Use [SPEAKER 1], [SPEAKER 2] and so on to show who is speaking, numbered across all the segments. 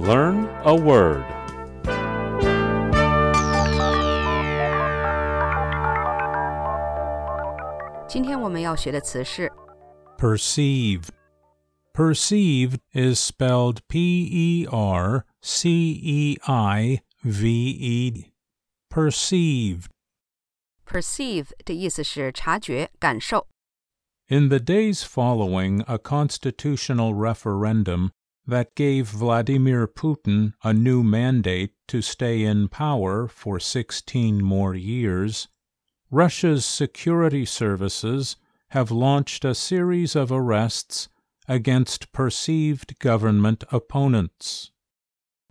[SPEAKER 1] Learn a word.
[SPEAKER 2] 今天我们要学的词是
[SPEAKER 3] Perceive. Perceive is spelled P E R C E I V E. Perceive.
[SPEAKER 2] perceive 的意思是察觉、感受。
[SPEAKER 3] In the days following a constitutional referendum that gave Vladimir Putin a new mandate to stay in power for 16 more years, Russia's security services have launched a series of arrests against perceived government opponents.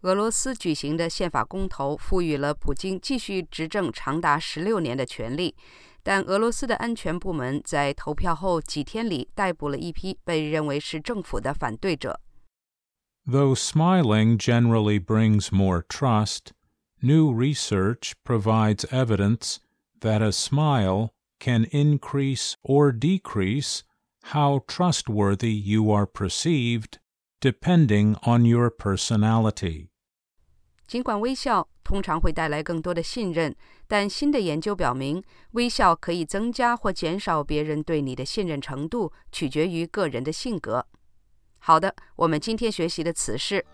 [SPEAKER 2] 俄罗斯举行的宪法公投赋予了普京继续执政长达十六年的权利，但俄罗斯的安全部门在投票后几天里逮捕了一批被认为是政府的反对者。
[SPEAKER 3] Though smiling generally brings more trust, new research provides evidence that a smile can increase or decrease how trustworthy you are perceived depending on your personality.
[SPEAKER 2] 尽管微笑通常会带来更多的信任，但新的研究表明，微笑可以增加或减少别人对你的信任程度，取决于个人的性格。 好的，我们今天学习的词是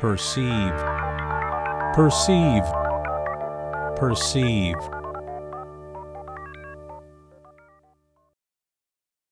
[SPEAKER 3] Perceive. Perceive. Perceive.